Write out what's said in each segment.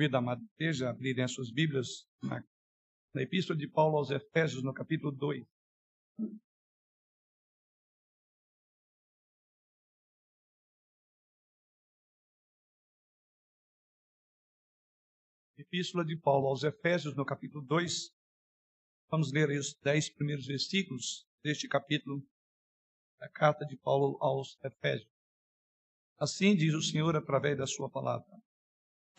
Cuida, amado, esteja abrirem as suas Bíblias na, na Epístola de Paulo aos Efésios, no capítulo 2. Epístola de Paulo aos Efésios, no capítulo 2. Vamos ler os dez primeiros versículos deste capítulo da carta de Paulo aos Efésios. Assim diz o Senhor através da sua palavra.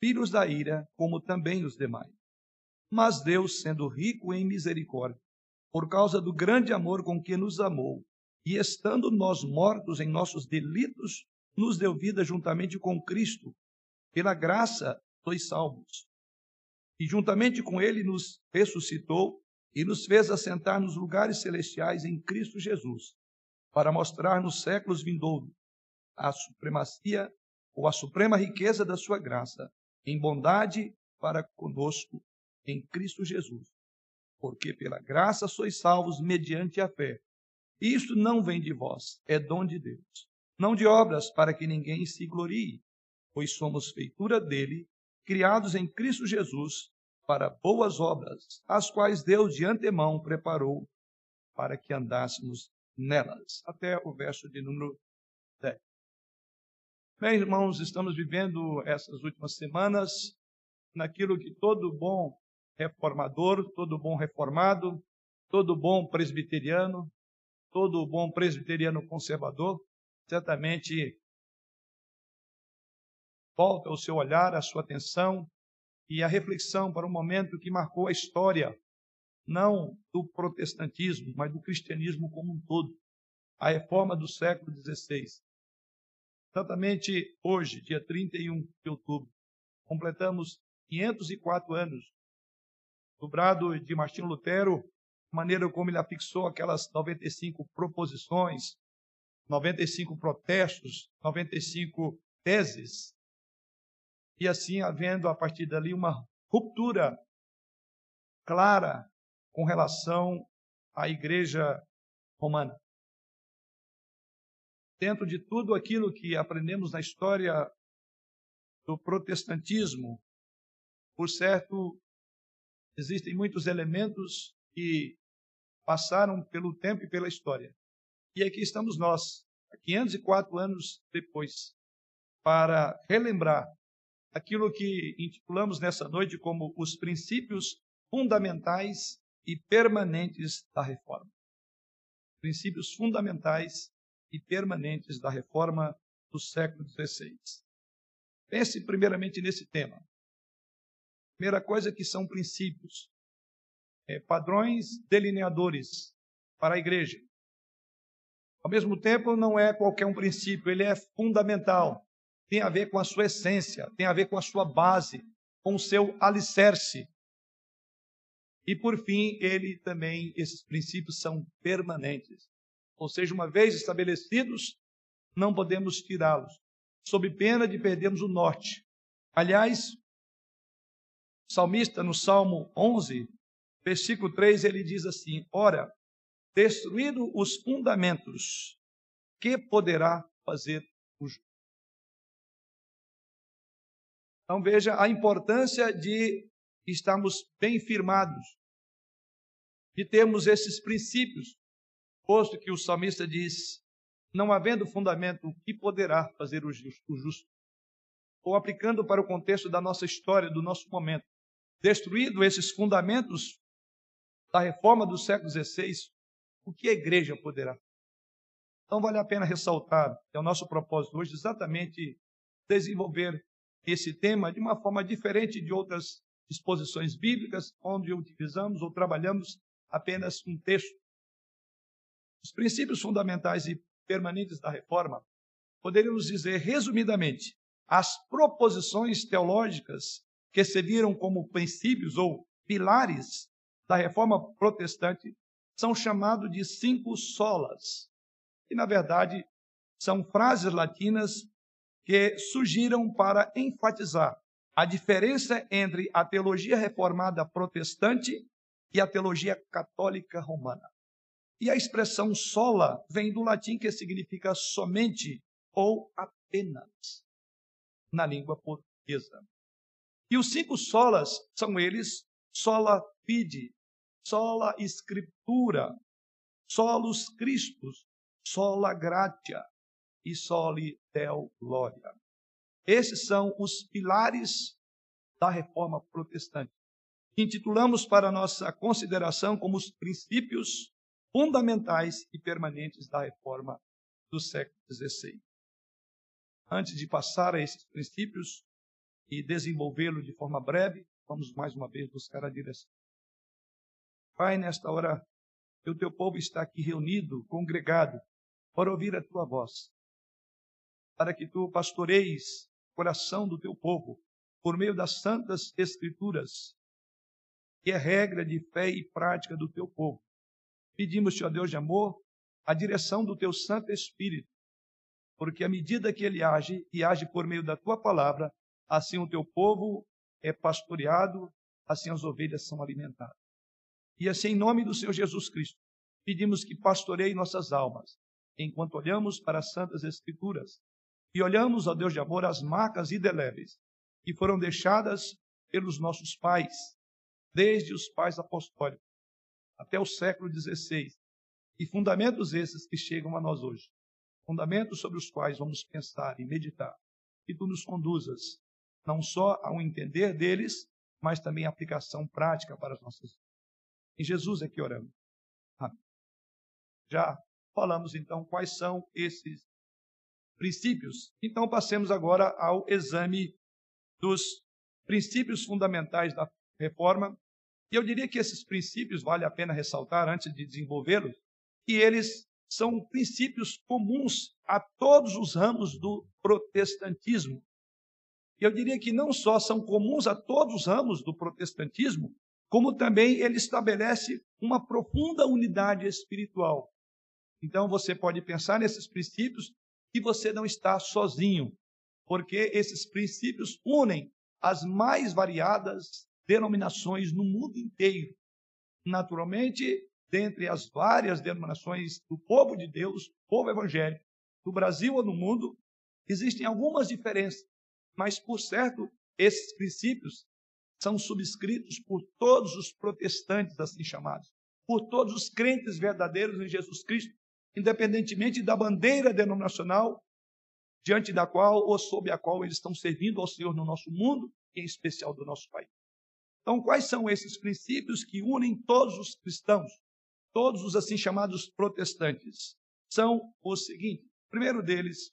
filhos da ira, como também os demais. Mas Deus, sendo rico em misericórdia, por causa do grande amor com que nos amou, e estando nós mortos em nossos delitos, nos deu vida juntamente com Cristo. Pela graça sois salvos. E juntamente com Ele nos ressuscitou e nos fez assentar nos lugares celestiais em Cristo Jesus, para mostrar nos séculos vindouros a supremacia ou a suprema riqueza da sua graça, em bondade para conosco em Cristo Jesus. Porque pela graça sois salvos mediante a fé. Isto não vem de vós, é dom de Deus. Não de obras para que ninguém se glorie, pois somos feitura dele, criados em Cristo Jesus para boas obras, as quais Deus de antemão preparou para que andássemos nelas. Até o verso de número 10. Bem, irmãos, estamos vivendo essas últimas semanas naquilo que todo bom reformador, todo bom reformado, todo bom presbiteriano, todo bom presbiteriano conservador, certamente volta o seu olhar, a sua atenção e a reflexão para um momento que marcou a história, não do protestantismo, mas do cristianismo como um todo, a reforma do século XVI. Exatamente hoje, dia 31 de outubro, completamos 504 anos do brado de Martinho Lutero, maneira como ele afixou aquelas 95 proposições, 95 protestos, 95 teses, e assim havendo a partir dali uma ruptura clara com relação à igreja romana dentro de tudo aquilo que aprendemos na história do protestantismo, por certo, existem muitos elementos que passaram pelo tempo e pela história. E aqui estamos nós, 504 anos depois, para relembrar aquilo que intitulamos nessa noite como os princípios fundamentais e permanentes da reforma. Princípios fundamentais e permanentes da reforma do século XVI. Pense primeiramente nesse tema. Primeira coisa que são princípios, é, padrões delineadores para a igreja. Ao mesmo tempo, não é qualquer um princípio, ele é fundamental. Tem a ver com a sua essência, tem a ver com a sua base, com o seu alicerce. E por fim, ele também, esses princípios são permanentes. Ou seja, uma vez estabelecidos, não podemos tirá-los, sob pena de perdermos o norte. Aliás, o salmista, no Salmo 11, versículo 3, ele diz assim: Ora, destruído os fundamentos, que poderá fazer o justo? Então veja a importância de estarmos bem firmados, de termos esses princípios posto que o salmista diz: não havendo fundamento, o que poderá fazer o justo? Ou aplicando para o contexto da nossa história, do nosso momento, destruído esses fundamentos da reforma do século XVI, o que a igreja poderá? Então vale a pena ressaltar, é o nosso propósito hoje, exatamente desenvolver esse tema de uma forma diferente de outras exposições bíblicas, onde utilizamos ou trabalhamos apenas um texto os princípios fundamentais e permanentes da reforma, poderíamos dizer resumidamente, as proposições teológicas que serviram como princípios ou pilares da reforma protestante são chamados de cinco solas, que na verdade são frases latinas que surgiram para enfatizar a diferença entre a teologia reformada protestante e a teologia católica romana. E a expressão sola vem do latim que significa somente ou apenas na língua portuguesa. E os cinco solas são eles: sola fide, sola scriptura, solus Christus, sola gratia e soli Deo gloria. Esses são os pilares da reforma protestante. Intitulamos para nossa consideração como os princípios fundamentais e permanentes da reforma do século XVI. Antes de passar a esses princípios e desenvolvê-lo de forma breve, vamos mais uma vez buscar a direção. Pai, nesta hora, que o teu povo está aqui reunido, congregado, para ouvir a tua voz, para que tu pastoreis o coração do teu povo por meio das santas escrituras, que é regra de fé e prática do teu povo. Pedimos-te, Deus de amor, a direção do teu Santo Espírito, porque à medida que ele age e age por meio da tua palavra, assim o teu povo é pastoreado, assim as ovelhas são alimentadas. E assim, em nome do Senhor Jesus Cristo, pedimos que pastoreie nossas almas, enquanto olhamos para as Santas Escrituras e olhamos, ó Deus de amor, as marcas indeléveis que foram deixadas pelos nossos pais, desde os pais apostólicos até o século XVI, e fundamentos esses que chegam a nós hoje, fundamentos sobre os quais vamos pensar e meditar, que tu nos conduzas não só ao entender deles, mas também a aplicação prática para as nossas vidas. Em Jesus é que oramos. Amém. Já falamos então quais são esses princípios. Então passemos agora ao exame dos princípios fundamentais da reforma. E eu diria que esses princípios vale a pena ressaltar antes de desenvolvê-los, que eles são princípios comuns a todos os ramos do protestantismo. Eu diria que não só são comuns a todos os ramos do protestantismo, como também ele estabelece uma profunda unidade espiritual. Então você pode pensar nesses princípios que você não está sozinho, porque esses princípios unem as mais variadas denominações no mundo inteiro. Naturalmente, dentre as várias denominações do povo de Deus, povo evangélico, do Brasil ou no mundo, existem algumas diferenças, mas por certo, esses princípios são subscritos por todos os protestantes, assim chamados, por todos os crentes verdadeiros em Jesus Cristo, independentemente da bandeira denominacional diante da qual ou sob a qual eles estão servindo ao Senhor no nosso mundo, em especial do nosso país. Então, quais são esses princípios que unem todos os cristãos, todos os assim chamados protestantes? São os seguintes. Primeiro deles,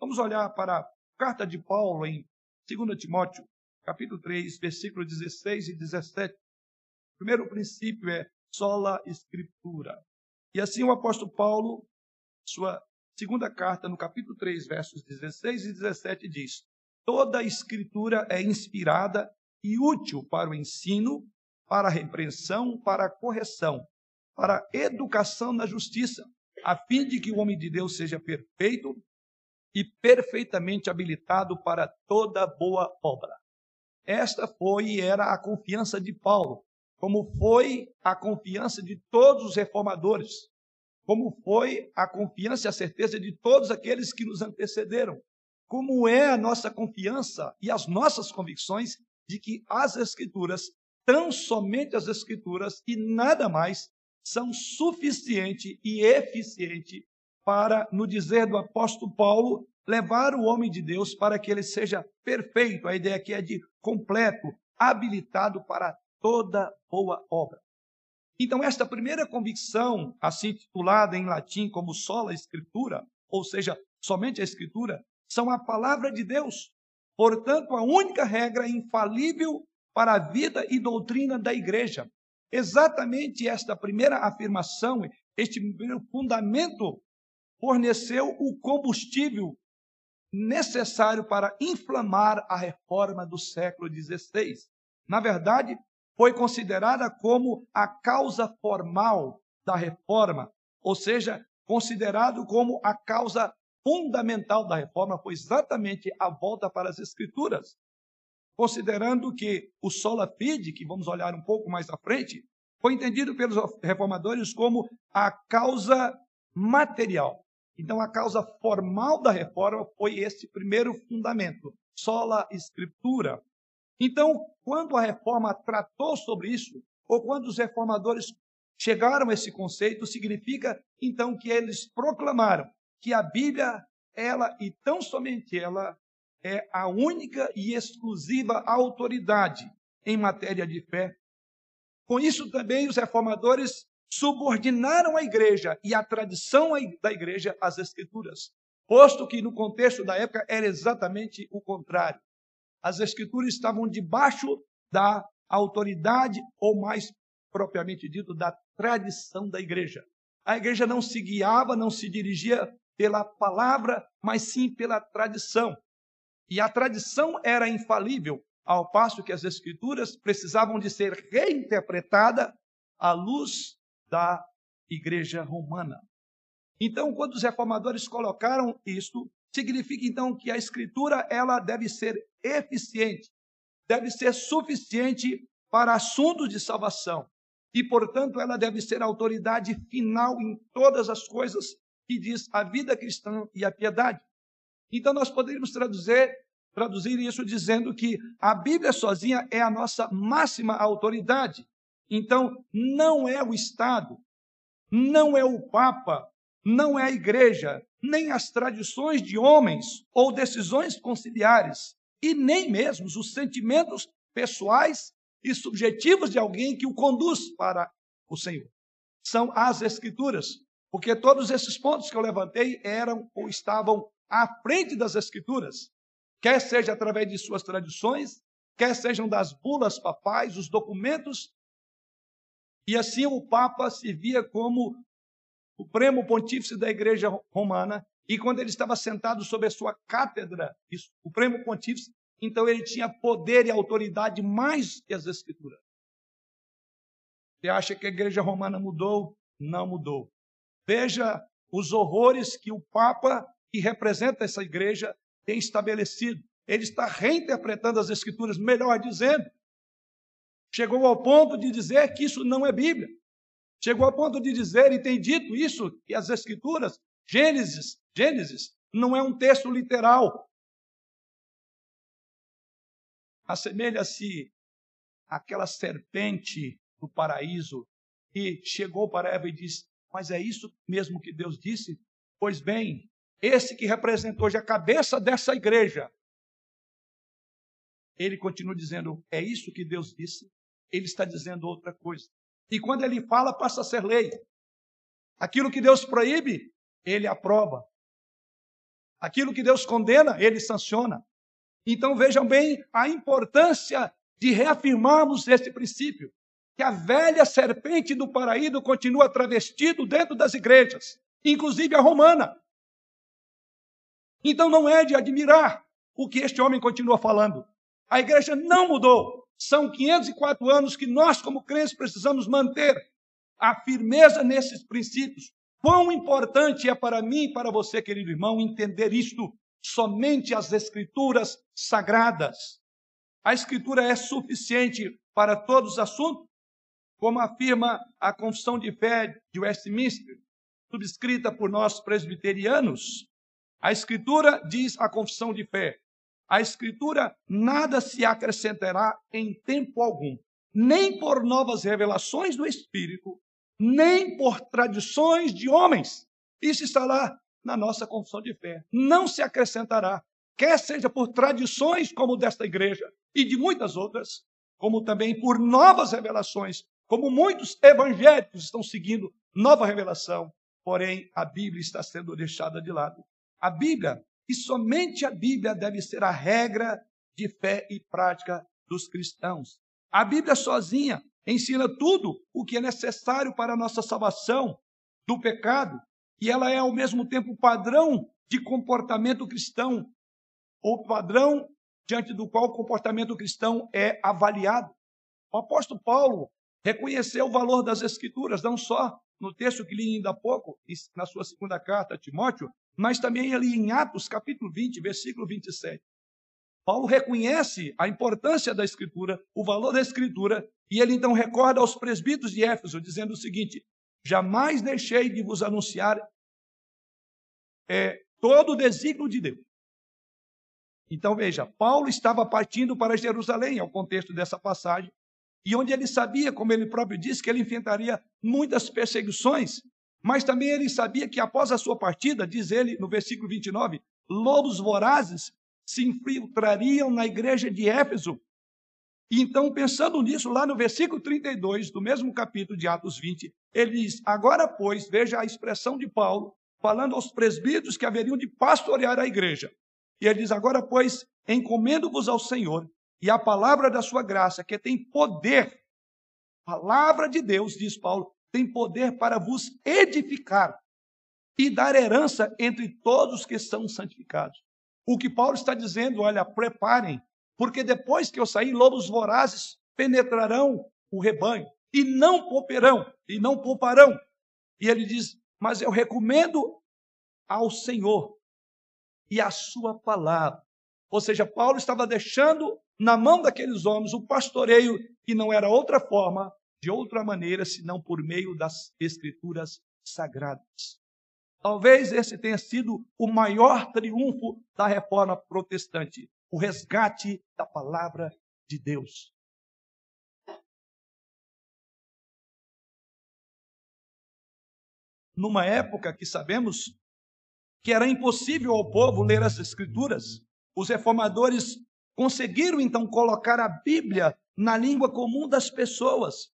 vamos olhar para a carta de Paulo em 2 Timóteo, capítulo 3, versículos 16 e 17. O primeiro princípio é sola escritura. E assim o apóstolo Paulo, sua segunda carta, no capítulo 3, versos 16 e 17, diz: Toda a escritura é inspirada e útil para o ensino, para a repreensão, para a correção, para a educação na justiça, a fim de que o homem de Deus seja perfeito e perfeitamente habilitado para toda boa obra. Esta foi e era a confiança de Paulo, como foi a confiança de todos os reformadores, como foi a confiança e a certeza de todos aqueles que nos antecederam, como é a nossa confiança e as nossas convicções de que as Escrituras, tão somente as Escrituras e nada mais, são suficiente e eficiente para, no dizer do apóstolo Paulo, levar o homem de Deus para que ele seja perfeito. A ideia aqui é de completo, habilitado para toda boa obra. Então, esta primeira convicção, assim titulada em latim como sola escritura, ou seja, somente a escritura, são a palavra de Deus. Portanto, a única regra infalível para a vida e doutrina da igreja. Exatamente esta primeira afirmação, este primeiro fundamento, forneceu o combustível necessário para inflamar a reforma do século XVI. Na verdade, foi considerada como a causa formal da reforma, ou seja, considerado como a causa fundamental da reforma foi exatamente a volta para as escrituras, considerando que o sola fide, que vamos olhar um pouco mais à frente, foi entendido pelos reformadores como a causa material. Então, a causa formal da reforma foi esse primeiro fundamento, sola escritura. Então, quando a reforma tratou sobre isso, ou quando os reformadores chegaram a esse conceito, significa então que eles proclamaram que a Bíblia, ela e tão somente ela, é a única e exclusiva autoridade em matéria de fé com isso também os reformadores subordinaram a igreja e a tradição da igreja às escrituras, posto que no contexto da época era exatamente o contrário. As escrituras estavam debaixo da autoridade, ou mais propriamente dito, da tradição da igreja. A igreja não se guiava, não se dirigia pela palavra, mas sim pela tradição. E a tradição era infalível, ao passo que as escrituras precisavam de ser reinterpretadas à luz da igreja romana. Então, quando os reformadores colocaram isto, significa então que a escritura ela deve ser eficiente, deve ser suficiente para assuntos de salvação. E, portanto, ela deve ser autoridade final em todas as coisas que diz a vida cristã e a piedade. Então, nós poderíamos traduzir traduzir isso dizendo que a Bíblia sozinha é a nossa máxima autoridade. Então, não é o Estado, não é o Papa, não é a igreja, nem as tradições de homens ou decisões conciliares, e nem mesmo os sentimentos pessoais e subjetivos de alguém que o conduz para o Senhor. São as Escrituras, porque todos esses pontos que eu levantei eram ou estavam à frente das Escrituras quer seja através de suas tradições, quer sejam das bulas papais, os documentos. E assim o Papa se via como o primo pontífice da Igreja Romana, e quando ele estava sentado sobre a sua cátedra, o primo pontífice, então ele tinha poder e autoridade mais que as Escrituras. Você acha que a Igreja Romana mudou? Não mudou. Veja os horrores que o Papa, que representa essa igreja, tem estabelecido. Ele está reinterpretando as Escrituras, melhor dizendo. Chegou ao ponto de dizer que isso não é Bíblia. Chegou ao ponto de dizer, e tem dito isso, que as Escrituras, Gênesis, Gênesis, não é um texto literal. Assemelha-se àquela serpente do paraíso que chegou para Eva e disse: Mas é isso mesmo que Deus disse? Pois bem, esse que representa hoje a cabeça dessa igreja, ele continua dizendo: é isso que Deus disse. Ele está dizendo outra coisa. E quando ele fala, passa a ser lei. Aquilo que Deus proíbe, ele aprova. Aquilo que Deus condena, ele sanciona. Então vejam bem a importância de reafirmarmos esse princípio. Que a velha serpente do paraíso continua travestido dentro das igrejas, inclusive a romana. Então não é de admirar o que este homem continua falando. A igreja não mudou. São 504 anos que nós, como crentes, precisamos manter a firmeza nesses princípios. Quão importante é para mim e para você, querido irmão, entender isto somente as escrituras sagradas. A escritura é suficiente para todos os assuntos, como afirma a Confissão de Fé de Westminster, subscrita por nós presbiterianos. A Escritura diz a confissão de fé: a Escritura nada se acrescentará em tempo algum, nem por novas revelações do Espírito, nem por tradições de homens. Isso está lá na nossa confissão de fé. Não se acrescentará, quer seja por tradições como desta igreja e de muitas outras, como também por novas revelações, como muitos evangélicos estão seguindo nova revelação, porém a Bíblia está sendo deixada de lado. A Bíblia, e somente a Bíblia deve ser a regra de fé e prática dos cristãos. A Bíblia sozinha ensina tudo o que é necessário para a nossa salvação do pecado, e ela é ao mesmo tempo padrão de comportamento cristão ou padrão diante do qual o comportamento cristão é avaliado. O apóstolo Paulo reconheceu o valor das Escrituras, não só no texto que li ainda há pouco, na sua segunda carta a Timóteo, mas também ali em Atos, capítulo 20, versículo 27. Paulo reconhece a importância da Escritura, o valor da Escritura, e ele então recorda aos presbíteros de Éfeso, dizendo o seguinte: Jamais deixei de vos anunciar é, todo o desígnio de Deus. Então veja, Paulo estava partindo para Jerusalém, é o contexto dessa passagem, e onde ele sabia, como ele próprio disse, que ele enfrentaria muitas perseguições, mas também ele sabia que após a sua partida, diz ele no versículo 29, lobos vorazes se infiltrariam na igreja de Éfeso. E então, pensando nisso, lá no versículo 32 do mesmo capítulo de Atos 20, ele diz: Agora, pois, veja a expressão de Paulo, falando aos presbíteros que haveriam de pastorear a igreja. E ele diz: Agora, pois, encomendo-vos ao Senhor e a palavra da sua graça, que tem poder, palavra de Deus, diz Paulo, tem poder para vos edificar e dar herança entre todos que são santificados. O que Paulo está dizendo, olha, preparem, porque depois que eu sair, lobos vorazes penetrarão o rebanho e não pouparão, e não pouparão. E ele diz: "Mas eu recomendo ao Senhor e a sua palavra". Ou seja, Paulo estava deixando na mão daqueles homens o pastoreio que não era outra forma, de outra maneira, senão por meio das escrituras sagradas. Talvez esse tenha sido o maior triunfo da reforma protestante, o resgate da palavra de Deus. Numa época que sabemos que era impossível ao povo ler as Escrituras, os reformadores Conseguiram então colocar a Bíblia na língua comum das pessoas,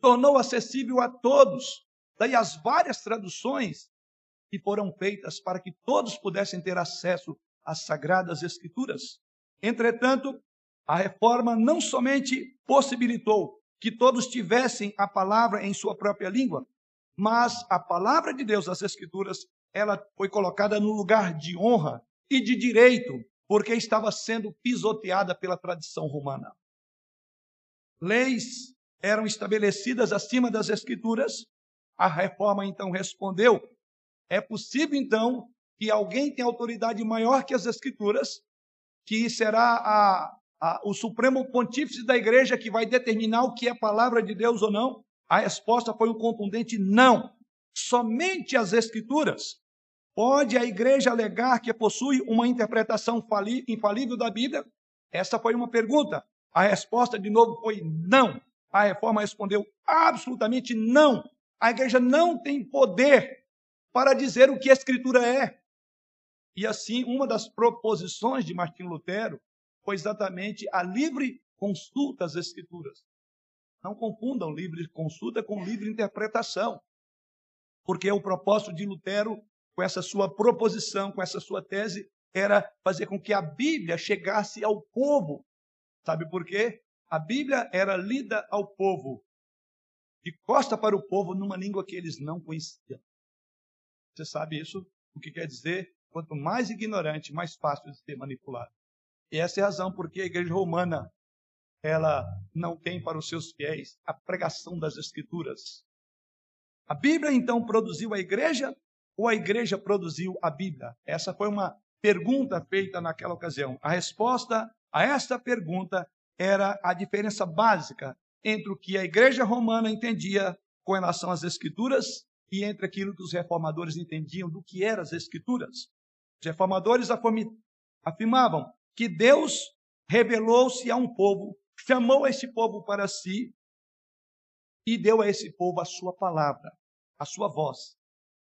tornou acessível a todos. Daí as várias traduções que foram feitas para que todos pudessem ter acesso às sagradas escrituras. Entretanto, a reforma não somente possibilitou que todos tivessem a palavra em sua própria língua, mas a palavra de Deus, as escrituras, ela foi colocada no lugar de honra e de direito porque estava sendo pisoteada pela tradição romana. Leis eram estabelecidas acima das escrituras. A reforma então respondeu: é possível então que alguém tenha autoridade maior que as escrituras, que será a, a, o supremo pontífice da igreja que vai determinar o que é palavra de Deus ou não? A resposta foi um contundente não. Somente as escrituras Pode a igreja alegar que possui uma interpretação infalível da Bíblia? Essa foi uma pergunta. A resposta, de novo, foi não. A reforma respondeu absolutamente não. A igreja não tem poder para dizer o que a Escritura é. E assim, uma das proposições de Martim Lutero foi exatamente a livre consulta às Escrituras. Não confundam livre consulta com livre interpretação. Porque o propósito de Lutero com essa sua proposição, com essa sua tese, era fazer com que a Bíblia chegasse ao povo. Sabe por quê? A Bíblia era lida ao povo, de costa para o povo, numa língua que eles não conheciam. Você sabe isso? O que quer dizer? Quanto mais ignorante, mais fácil de ser manipulado. E essa é a razão porque a igreja romana ela não tem para os seus fiéis a pregação das escrituras. A Bíblia então produziu a igreja ou a igreja produziu a Bíblia? Essa foi uma pergunta feita naquela ocasião. A resposta a esta pergunta era a diferença básica entre o que a igreja romana entendia com relação às escrituras e entre aquilo que os reformadores entendiam do que eram as escrituras. Os reformadores afirmavam que Deus revelou-se a um povo, chamou esse povo para si e deu a esse povo a sua palavra, a sua voz.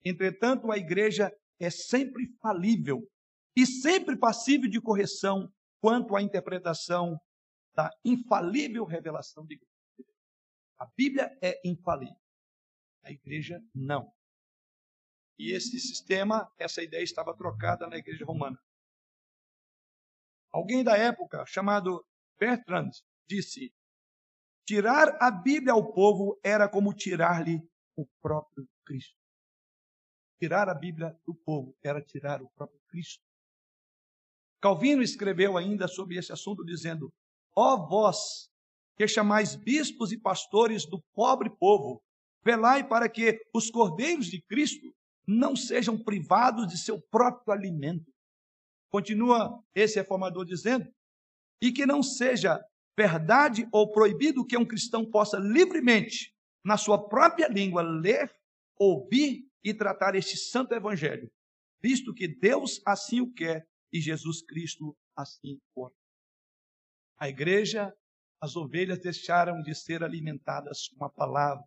Entretanto, a igreja é sempre falível e sempre passível de correção quanto à interpretação da infalível revelação de Deus. A Bíblia é infalível, a igreja não. E esse sistema, essa ideia estava trocada na igreja romana. Alguém da época, chamado Bertrand, disse: tirar a Bíblia ao povo era como tirar-lhe o próprio Cristo. Tirar a Bíblia do povo era tirar o próprio Cristo. Calvino escreveu ainda sobre esse assunto, dizendo: Ó vós, que chamais bispos e pastores do pobre povo, velai para que os cordeiros de Cristo não sejam privados de seu próprio alimento. Continua esse reformador dizendo, e que não seja verdade ou proibido que um cristão possa livremente, na sua própria língua, ler, ouvir e tratar este santo evangelho, visto que Deus assim o quer e Jesus Cristo assim o quer. A igreja, as ovelhas deixaram de ser alimentadas com a palavra.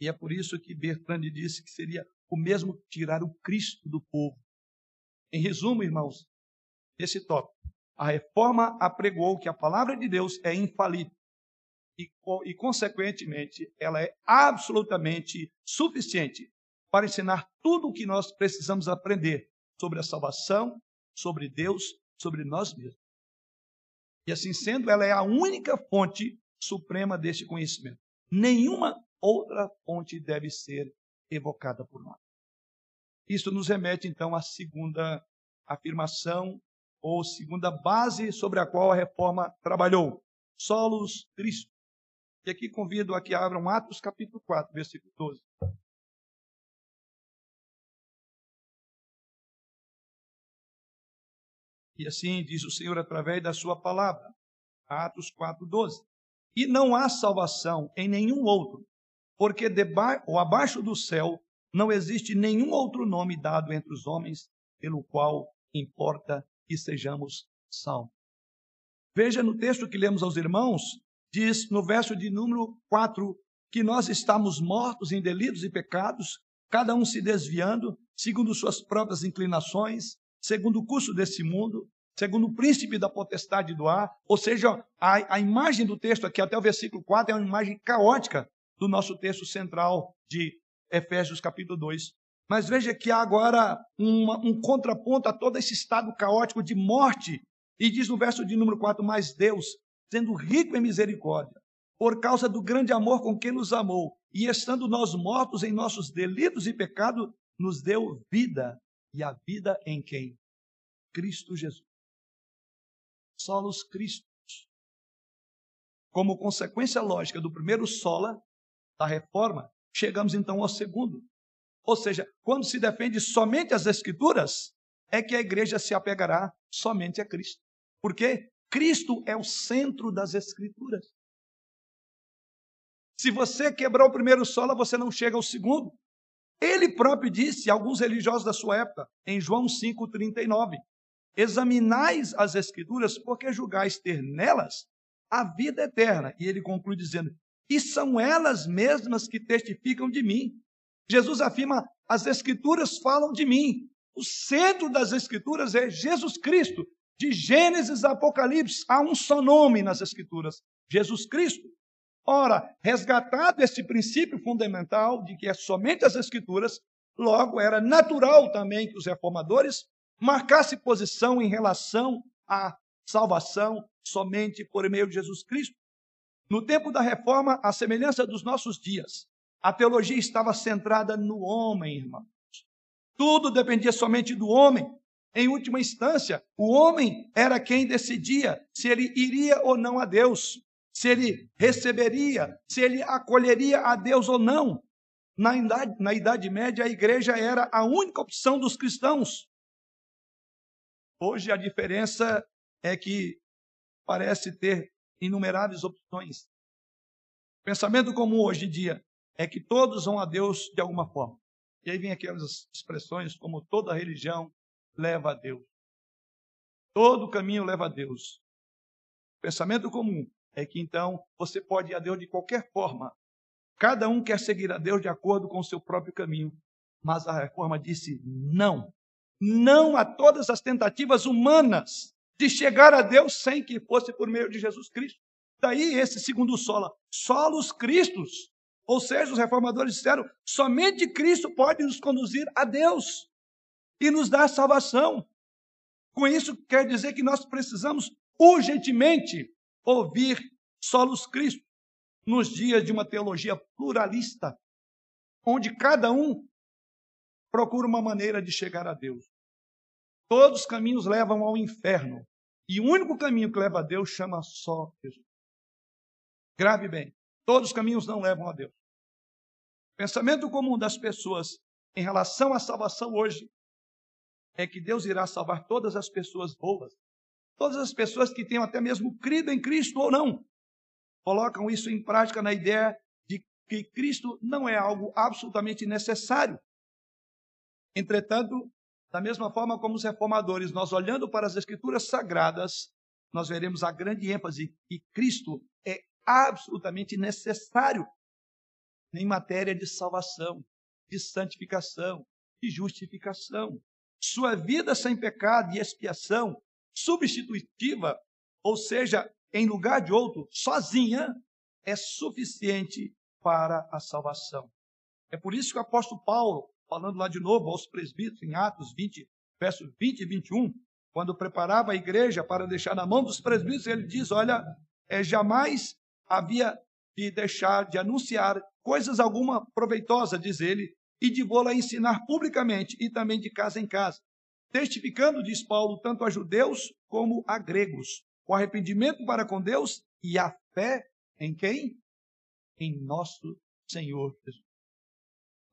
E é por isso que Bertrand disse que seria o mesmo tirar o Cristo do povo. Em resumo, irmãos, esse tópico, a reforma apregou que a palavra de Deus é infalível e, e, consequentemente, ela é absolutamente suficiente para ensinar tudo o que nós precisamos aprender sobre a salvação, sobre Deus, sobre nós mesmos. E assim sendo, ela é a única fonte suprema deste conhecimento. Nenhuma outra fonte deve ser evocada por nós. Isso nos remete então à segunda afirmação ou segunda base sobre a qual a reforma trabalhou, solos Cristo. E aqui convido a que abram Atos capítulo 4, versículo 12. E assim diz o Senhor através da sua palavra. Atos 4, 12. E não há salvação em nenhum outro, porque debaixo ou abaixo do céu não existe nenhum outro nome dado entre os homens pelo qual importa que sejamos salvos. Veja no texto que lemos aos irmãos, diz no verso de número 4 que nós estamos mortos em delitos e pecados, cada um se desviando segundo suas próprias inclinações, segundo o curso desse mundo, segundo o príncipe da potestade do ar. Ou seja, a, a imagem do texto aqui até o versículo 4 é uma imagem caótica do nosso texto central de Efésios capítulo 2. Mas veja que há agora uma, um contraponto a todo esse estado caótico de morte. E diz no verso de número 4: Mas Deus, sendo rico em misericórdia, por causa do grande amor com que nos amou, e estando nós mortos em nossos delitos e pecados, nos deu vida. E a vida em quem? Cristo Jesus. Solos Cristos. Como consequência lógica do primeiro sola, da reforma, chegamos então ao segundo. Ou seja, quando se defende somente as Escrituras, é que a igreja se apegará somente a Cristo. Porque Cristo é o centro das Escrituras. Se você quebrar o primeiro solo, você não chega ao segundo. Ele próprio disse, alguns religiosos da sua época, em João 5,39, examinais as Escrituras, porque julgais ter nelas a vida eterna. E ele conclui dizendo: e são elas mesmas que testificam de mim. Jesus afirma: as Escrituras falam de mim. O centro das Escrituras é Jesus Cristo. De Gênesis a Apocalipse, há um só nome nas Escrituras: Jesus Cristo. Ora, resgatado este princípio fundamental de que é somente as Escrituras, logo era natural também que os reformadores marcassem posição em relação à salvação somente por meio de Jesus Cristo. No tempo da reforma, a semelhança dos nossos dias, a teologia estava centrada no homem, irmãos. Tudo dependia somente do homem. Em última instância, o homem era quem decidia se ele iria ou não a Deus, se ele receberia, se ele acolheria a Deus ou não. Na idade, na idade Média, a igreja era a única opção dos cristãos. Hoje a diferença é que parece ter inumeráveis opções. O pensamento comum hoje em dia é que todos vão a Deus de alguma forma. E aí vem aquelas expressões como toda religião leva a Deus. Todo caminho leva a Deus. O pensamento comum é que então você pode ir a Deus de qualquer forma. Cada um quer seguir a Deus de acordo com o seu próprio caminho. Mas a reforma disse não. Não a todas as tentativas humanas de chegar a Deus sem que fosse por meio de Jesus Cristo. Daí esse segundo sola, solos Cristos. Ou seja, os reformadores disseram, somente Cristo pode nos conduzir a Deus e nos dar salvação. Com isso quer dizer que nós precisamos urgentemente ouvir solos Cristo nos dias de uma teologia pluralista, onde cada um procura uma maneira de chegar a Deus. Todos os caminhos levam ao inferno. E o único caminho que leva a Deus chama só Jesus. Grave bem. Todos os caminhos não levam a Deus. O pensamento comum das pessoas em relação à salvação hoje é que Deus irá salvar todas as pessoas boas. Todas as pessoas que tenham até mesmo crido em Cristo ou não. Colocam isso em prática na ideia de que Cristo não é algo absolutamente necessário. Entretanto, da mesma forma como os reformadores, nós olhando para as Escrituras Sagradas, nós veremos a grande ênfase que Cristo é absolutamente necessário em matéria de salvação, de santificação, de justificação. Sua vida sem pecado e expiação, substitutiva, ou seja, em lugar de outro, sozinha, é suficiente para a salvação. É por isso que o apóstolo Paulo, falando lá de novo aos presbíteros, em Atos 20, versos 20 e 21, quando preparava a igreja para deixar na mão dos presbíteros, ele diz: Olha, é, jamais havia de deixar de anunciar coisas alguma proveitosa, diz ele, e de vou-la ensinar publicamente e também de casa em casa, testificando, diz Paulo, tanto a judeus como a gregos, o arrependimento para com Deus e a fé em quem? Em nosso Senhor Jesus.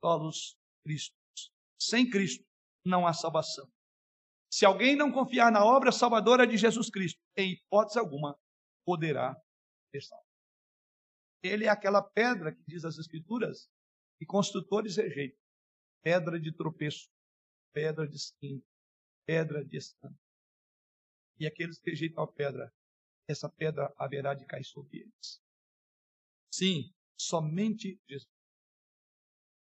Solos Cristo. Sem Cristo não há salvação. Se alguém não confiar na obra salvadora de Jesus Cristo, em hipótese alguma, poderá ter salvo. Ele é aquela pedra que diz as Escrituras que construtores rejeitam. Pedra de tropeço, pedra de esquina, pedra de escândalo. E aqueles que rejeitam a pedra, essa pedra haverá de cair sobre eles. Sim, somente Jesus.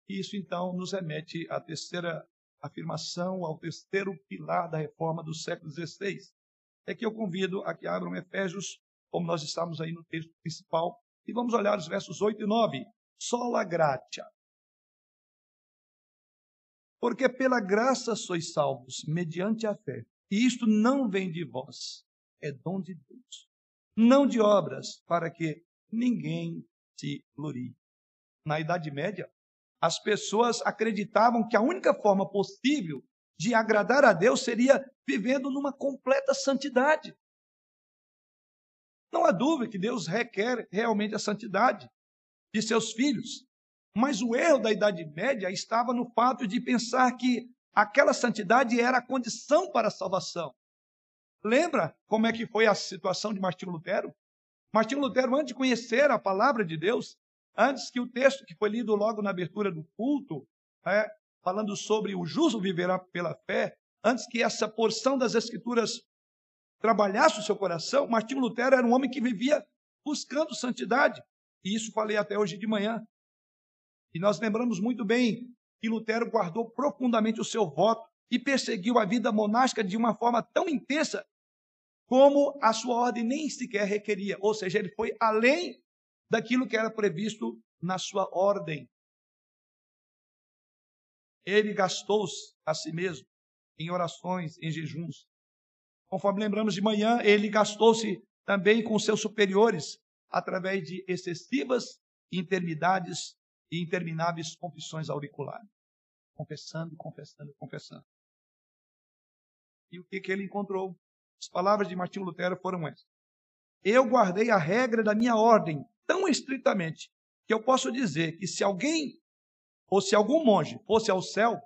Isso então nos remete à terceira afirmação, ao terceiro pilar da reforma do século XVI. É que eu convido a que abram Efésios, como nós estamos aí no texto principal, e vamos olhar os versos 8 e 9. Sola gratia. Porque pela graça sois salvos, mediante a fé. E isto não vem de vós, é dom de Deus. Não de obras, para que ninguém se glorie. Na Idade Média, as pessoas acreditavam que a única forma possível de agradar a Deus seria vivendo numa completa santidade. Não há dúvida que Deus requer realmente a santidade de seus filhos. Mas o erro da Idade Média estava no fato de pensar que aquela santidade era a condição para a salvação. Lembra como é que foi a situação de Martinho Lutero? Martinho Lutero, antes de conhecer a palavra de Deus, antes que o texto que foi lido logo na abertura do culto, é, falando sobre o justo viverá pela fé, antes que essa porção das Escrituras trabalhasse o seu coração, Martinho Lutero era um homem que vivia buscando santidade. E isso falei até hoje de manhã. E nós lembramos muito bem que Lutero guardou profundamente o seu voto e perseguiu a vida monástica de uma forma tão intensa como a sua ordem nem sequer requeria. Ou seja, ele foi além daquilo que era previsto na sua ordem. Ele gastou-se a si mesmo em orações, em jejuns, Conforme lembramos de manhã, ele gastou-se também com seus superiores através de excessivas intermidades e intermináveis confissões auriculares. Confessando, confessando, confessando. E o que, que ele encontrou? As palavras de Martinho Lutero foram essas. Eu guardei a regra da minha ordem tão estritamente que eu posso dizer que se alguém ou se algum monge fosse ao céu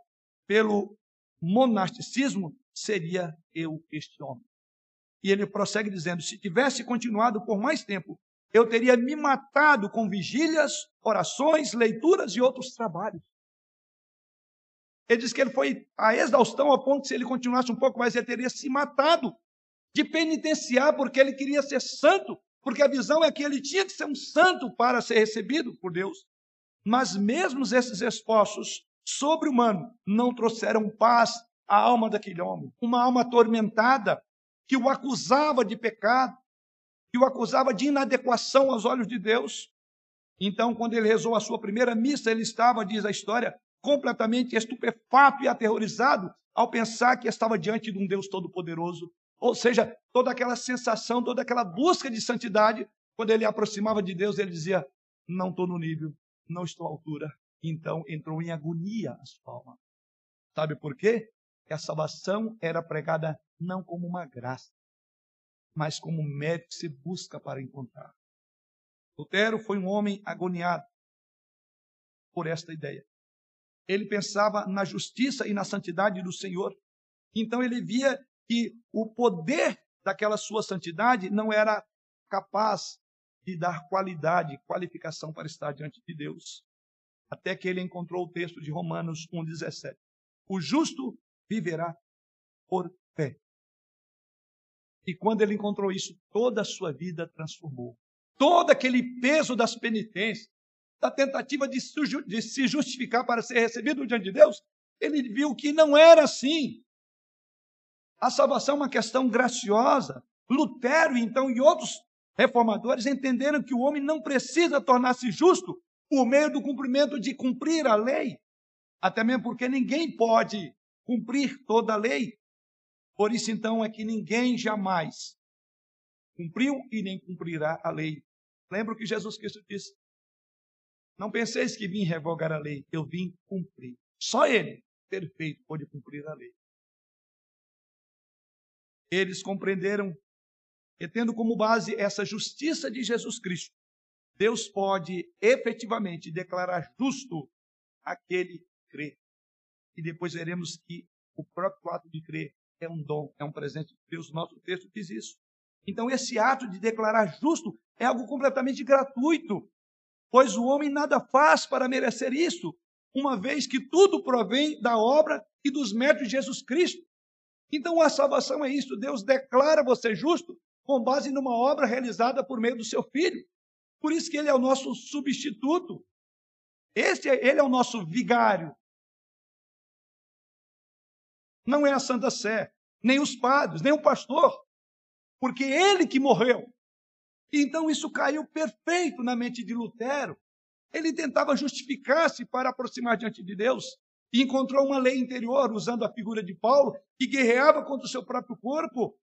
pelo monasticismo, seria eu este homem. E ele prossegue dizendo: se tivesse continuado por mais tempo, eu teria me matado com vigílias, orações, leituras e outros trabalhos. Ele diz que ele foi a exaustão ao ponto que se ele continuasse um pouco mais, ele teria se matado de penitenciar, porque ele queria ser santo, porque a visão é que ele tinha que ser um santo para ser recebido por Deus. Mas mesmo esses esforços sobre-humanos não trouxeram paz a alma daquele homem, uma alma atormentada, que o acusava de pecado, que o acusava de inadequação aos olhos de Deus. Então, quando ele rezou a sua primeira missa, ele estava, diz a história, completamente estupefato e aterrorizado ao pensar que estava diante de um Deus todo-poderoso. Ou seja, toda aquela sensação, toda aquela busca de santidade, quando ele aproximava de Deus, ele dizia: Não estou no nível, não estou à altura. Então entrou em agonia a sua alma. Sabe por quê? que a salvação era pregada não como uma graça, mas como que se busca para encontrar. Lutero foi um homem agoniado por esta ideia. Ele pensava na justiça e na santidade do Senhor. Então ele via que o poder daquela sua santidade não era capaz de dar qualidade, qualificação para estar diante de Deus. Até que ele encontrou o texto de Romanos 1,17. O justo viverá por fé. E quando ele encontrou isso, toda a sua vida transformou. Todo aquele peso das penitências, da tentativa de, se justificar para ser recebido diante de Deus, ele viu que não era assim. A salvação é uma questão graciosa. Lutero, então, e outros reformadores entenderam que o homem não precisa tornar-se justo por meio do cumprimento de cumprir a lei, até mesmo porque ninguém pode cumprir toda a lei. Por isso, então, é que ninguém jamais cumpriu e nem cumprirá a lei. Lembra o que Jesus Cristo disse? Não penseis que vim revogar a lei, eu vim cumprir. Só ele, perfeito, pode cumprir a lei. Eles compreenderam, e tendo como base essa justiça de Jesus Cristo, Deus pode efetivamente declarar justo aquele que crê. E depois veremos que o próprio ato de crer é um dom, é um presente de Deus. O nosso texto diz isso. Então, esse ato de declarar justo é algo completamente gratuito, pois o homem nada faz para merecer isso, uma vez que tudo provém da obra e dos méritos de Jesus Cristo. Então, a salvação é isso: Deus declara você justo com base numa obra realizada por meio do seu filho. Por isso que ele é o nosso substituto. É, ele é o nosso vigário. Não é a Santa Sé, nem os padres, nem o pastor, porque ele que morreu. Então isso caiu perfeito na mente de Lutero. Ele tentava justificar-se para aproximar diante de Deus e encontrou uma lei interior, usando a figura de Paulo, que guerreava contra o seu próprio corpo.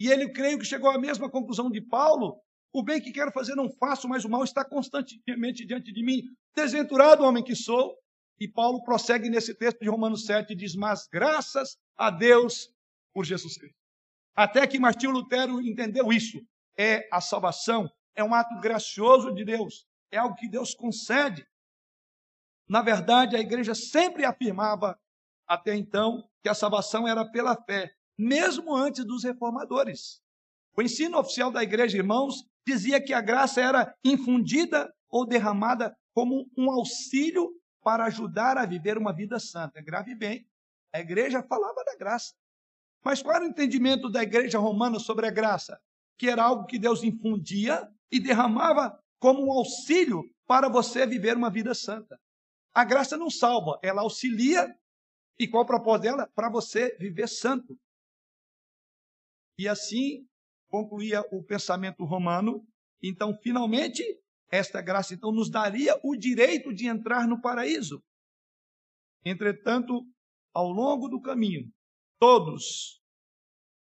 E ele, creio que chegou à mesma conclusão de Paulo, o bem que quero fazer não faço, mas o mal está constantemente diante de mim. Desventurado homem que sou. E Paulo prossegue nesse texto de Romanos 7 e diz: Mas graças a Deus por Jesus Cristo. Até que Martinho Lutero entendeu isso. É a salvação, é um ato gracioso de Deus, é algo que Deus concede. Na verdade, a igreja sempre afirmava, até então, que a salvação era pela fé, mesmo antes dos reformadores. O ensino oficial da igreja, irmãos, dizia que a graça era infundida ou derramada como um auxílio para ajudar a viver uma vida santa. Grave bem, a igreja falava da graça. Mas qual era o entendimento da igreja romana sobre a graça? Que era algo que Deus infundia e derramava como um auxílio para você viver uma vida santa. A graça não salva, ela auxilia. E qual o propósito dela? Para você viver santo. E assim concluía o pensamento romano. Então, finalmente, esta graça então nos daria o direito de entrar no paraíso. Entretanto, ao longo do caminho, todos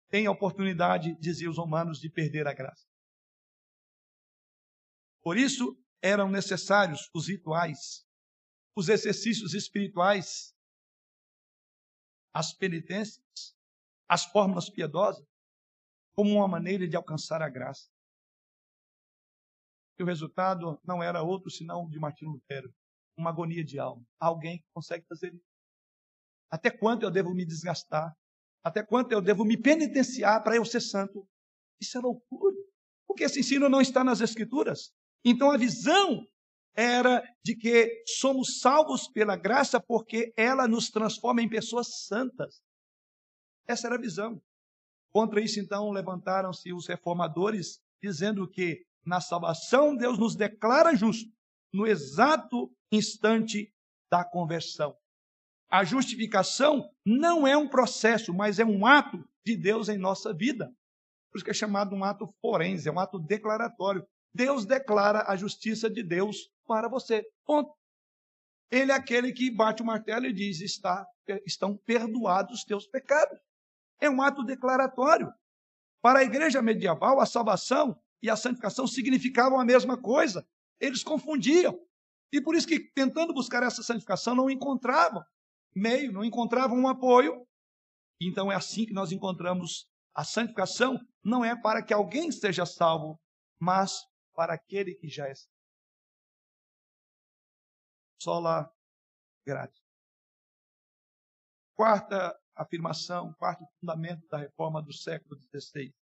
têm a oportunidade, diziam os romanos, de perder a graça. Por isso, eram necessários os rituais, os exercícios espirituais, as penitências, as fórmulas piedosas, como uma maneira de alcançar a graça. E o resultado não era outro senão de Martinho Lutero, uma agonia de alma. Alguém que consegue fazer isso. Até quanto eu devo me desgastar? Até quanto eu devo me penitenciar para eu ser santo? Isso é loucura. Porque esse ensino não está nas Escrituras. Então a visão era de que somos salvos pela graça porque ela nos transforma em pessoas santas. Essa era a visão. Contra isso, então, levantaram-se os reformadores, dizendo que na salvação Deus nos declara justo no exato instante da conversão. A justificação não é um processo, mas é um ato de Deus em nossa vida. Por isso que é chamado um ato forense, é um ato declaratório. Deus declara a justiça de Deus para você. Ponto. Ele é aquele que bate o martelo e diz: Está, estão perdoados os teus pecados. É um ato declaratório. Para a igreja medieval, a salvação e a santificação significavam a mesma coisa. Eles confundiam. E por isso que, tentando buscar essa santificação, não encontravam meio, não encontravam um apoio. Então é assim que nós encontramos a santificação, não é para que alguém seja salvo, mas para aquele que já é salvo. Sola grátis. Quarta afirmação, quarto fundamento da reforma do século XVI.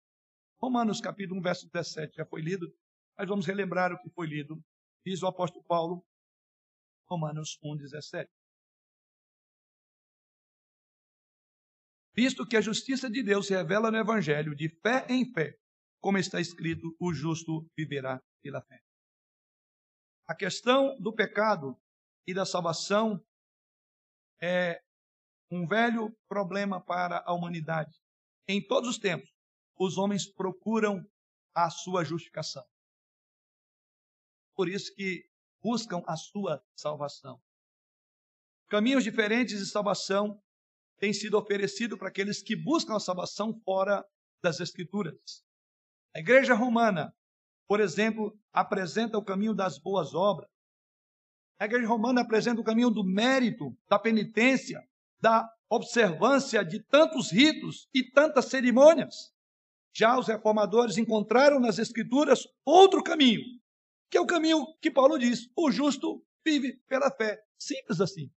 Romanos capítulo 1, verso 17, já foi lido, mas vamos relembrar o que foi lido. Diz o apóstolo Paulo, Romanos 1, 17. Visto que a justiça de Deus se revela no Evangelho de fé em fé, como está escrito, o justo viverá pela fé. A questão do pecado e da salvação é um velho problema para a humanidade. Em todos os tempos, os homens procuram a sua justificação. Por isso que buscam a sua salvação. Caminhos diferentes de salvação têm sido oferecidos para aqueles que buscam a salvação fora das Escrituras. A Igreja Romana, por exemplo, apresenta o caminho das boas obras. A Igreja Romana apresenta o caminho do mérito, da penitência, da observância de tantos ritos e tantas cerimônias. Já os reformadores encontraram nas Escrituras outro caminho, que é o caminho que Paulo diz: o justo vive pela fé. Simples assim.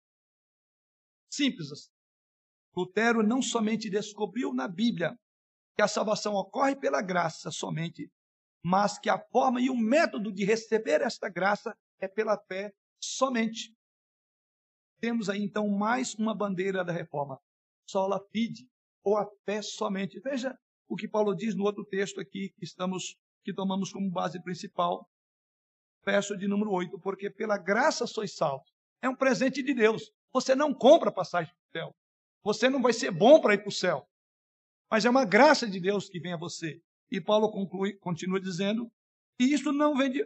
Simples assim. Lutero não somente descobriu na Bíblia que a salvação ocorre pela graça somente, mas que a forma e o método de receber esta graça é pela fé somente. Temos aí então mais uma bandeira da reforma. Sola fide, ou a fé somente. Veja o que Paulo diz no outro texto aqui que estamos que tomamos como base principal, verso de número 8, porque pela graça sois salvos. É um presente de Deus. Você não compra passagem para o céu. Você não vai ser bom para ir para o céu. Mas é uma graça de Deus que vem a você. E Paulo conclui, continua dizendo, e isso não vem de.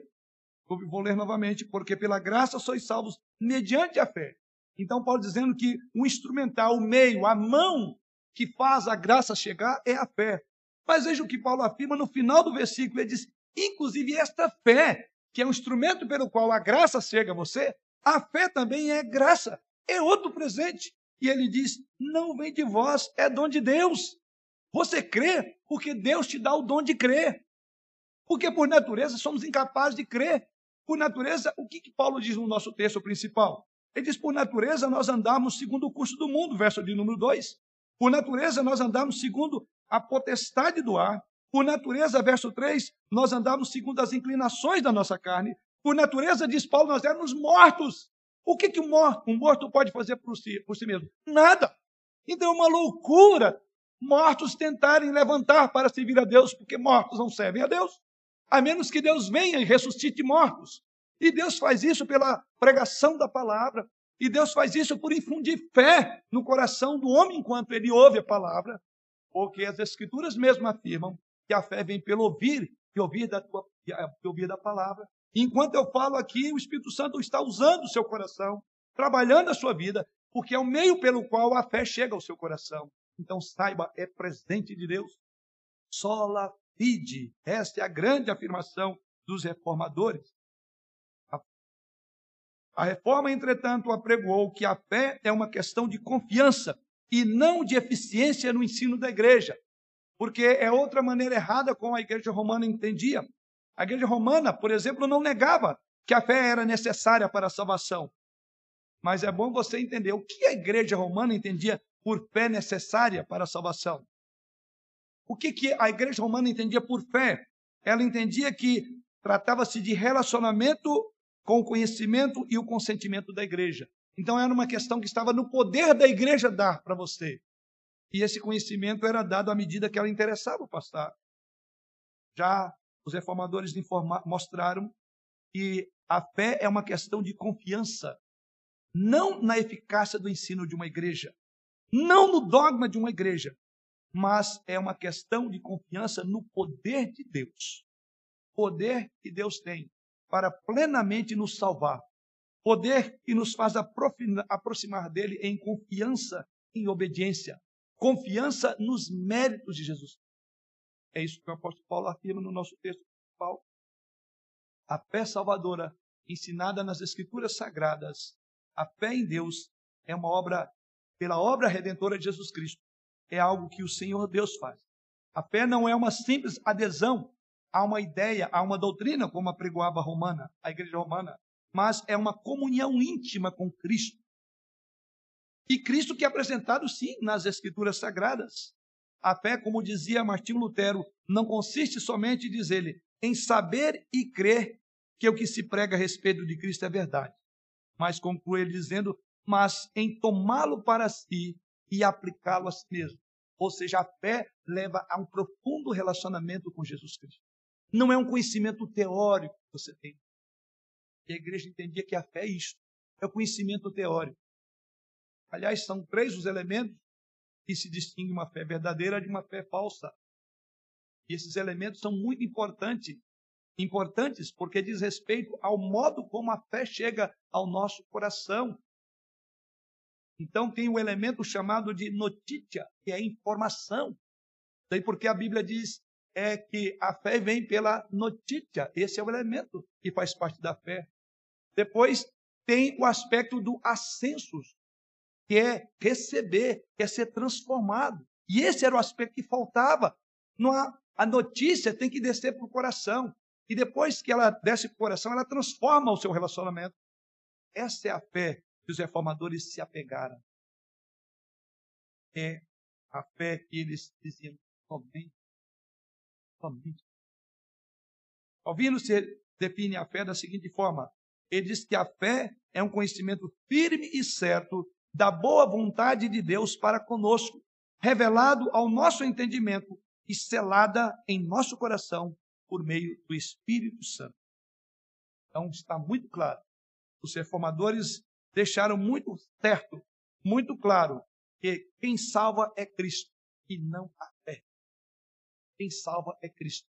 Vou ler novamente, porque pela graça sois salvos mediante a fé. Então, Paulo dizendo que o instrumental, o meio, a mão que faz a graça chegar é a fé. Mas veja o que Paulo afirma no final do versículo: ele diz, inclusive esta fé, que é um instrumento pelo qual a graça chega a você, a fé também é graça, é outro presente. E ele diz: não vem de vós, é dom de Deus. Você crê porque Deus te dá o dom de crer. Porque por natureza somos incapazes de crer. Por natureza, o que, que Paulo diz no nosso texto principal? Ele diz: por natureza nós andamos segundo o curso do mundo, verso de número 2. Por natureza nós andamos segundo a potestade do ar. Por natureza, verso 3, nós andamos segundo as inclinações da nossa carne. Por natureza, diz Paulo, nós éramos mortos. O que, que um, morto, um morto pode fazer por si, por si mesmo? Nada. Então é uma loucura mortos tentarem levantar para servir a Deus, porque mortos não servem a Deus, a menos que Deus venha e ressuscite mortos. E Deus faz isso pela pregação da palavra, e Deus faz isso por infundir fé no coração do homem enquanto ele ouve a palavra, porque as Escrituras mesmo afirmam que a fé vem pelo ouvir e ouvir da, tua, e ouvir da palavra. Enquanto eu falo aqui, o Espírito Santo está usando o seu coração, trabalhando a sua vida, porque é o meio pelo qual a fé chega ao seu coração. Então saiba, é presente de Deus. Sola fide. Esta é a grande afirmação dos reformadores. A reforma, entretanto, apregoou que a fé é uma questão de confiança e não de eficiência no ensino da igreja, porque é outra maneira errada como a igreja romana entendia. A igreja romana, por exemplo, não negava que a fé era necessária para a salvação. Mas é bom você entender o que a igreja romana entendia por fé necessária para a salvação. O que, que a igreja romana entendia por fé? Ela entendia que tratava-se de relacionamento com o conhecimento e o consentimento da igreja. Então era uma questão que estava no poder da igreja dar para você. E esse conhecimento era dado à medida que ela interessava o pastor. Já os reformadores mostraram que a fé é uma questão de confiança, não na eficácia do ensino de uma igreja, não no dogma de uma igreja, mas é uma questão de confiança no poder de Deus. Poder que Deus tem para plenamente nos salvar. Poder que nos faz aproximar dele em confiança, em obediência. Confiança nos méritos de Jesus. É isso que o apóstolo Paulo afirma no nosso texto principal. A fé salvadora, ensinada nas Escrituras Sagradas, a fé em Deus é uma obra, pela obra redentora de Jesus Cristo, é algo que o Senhor Deus faz. A fé não é uma simples adesão a uma ideia, a uma doutrina, como apregoava a romana, a igreja romana, mas é uma comunhão íntima com Cristo. E Cristo que é apresentado, sim, nas Escrituras Sagradas. A fé, como dizia Martinho Lutero, não consiste somente, diz ele, em saber e crer que o que se prega a respeito de Cristo é verdade. Mas conclui ele dizendo, mas em tomá-lo para si e aplicá-lo a si mesmo. Ou seja, a fé leva a um profundo relacionamento com Jesus Cristo. Não é um conhecimento teórico que você tem. A igreja entendia que a fé é isso, é o conhecimento teórico. Aliás, são três os elementos que se distinguem uma fé verdadeira de uma fé falsa. E esses elementos são muito importantes, importantes porque diz respeito ao modo como a fé chega ao nosso coração. Então tem o um elemento chamado de notícia, que é informação. Daí porque a Bíblia diz é que a fé vem pela notícia. Esse é o elemento que faz parte da fé. Depois tem o aspecto do ascensos, que é receber, que é ser transformado. E esse era o aspecto que faltava. a notícia tem que descer para o coração. E depois que ela desce para o coração, ela transforma o seu relacionamento. Essa é a fé que os reformadores se apegaram. É a fé que eles diziam somente Somente. Calvino se define a fé da seguinte forma: ele diz que a fé é um conhecimento firme e certo da boa vontade de Deus para conosco, revelado ao nosso entendimento e selada em nosso coração por meio do Espírito Santo. Então está muito claro. Os reformadores deixaram muito certo, muito claro, que quem salva é Cristo e não a quem salva é Cristo.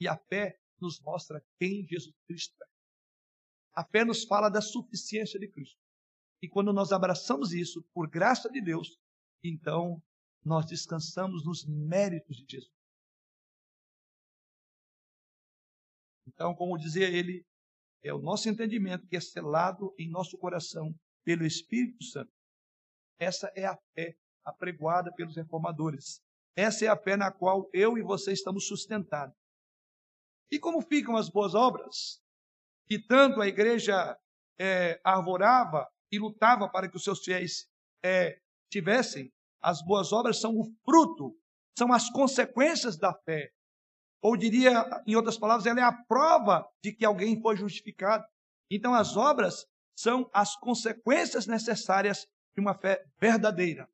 E a fé nos mostra quem Jesus Cristo é. A fé nos fala da suficiência de Cristo. E quando nós abraçamos isso por graça de Deus, então nós descansamos nos méritos de Jesus. Então, como dizia ele, é o nosso entendimento que é selado em nosso coração pelo Espírito Santo. Essa é a fé apregoada pelos reformadores. Essa é a fé na qual eu e você estamos sustentados. E como ficam as boas obras? Que tanto a igreja é, arvorava e lutava para que os seus fiéis é, tivessem. As boas obras são o fruto, são as consequências da fé. Ou diria, em outras palavras, ela é a prova de que alguém foi justificado. Então, as obras são as consequências necessárias de uma fé verdadeira.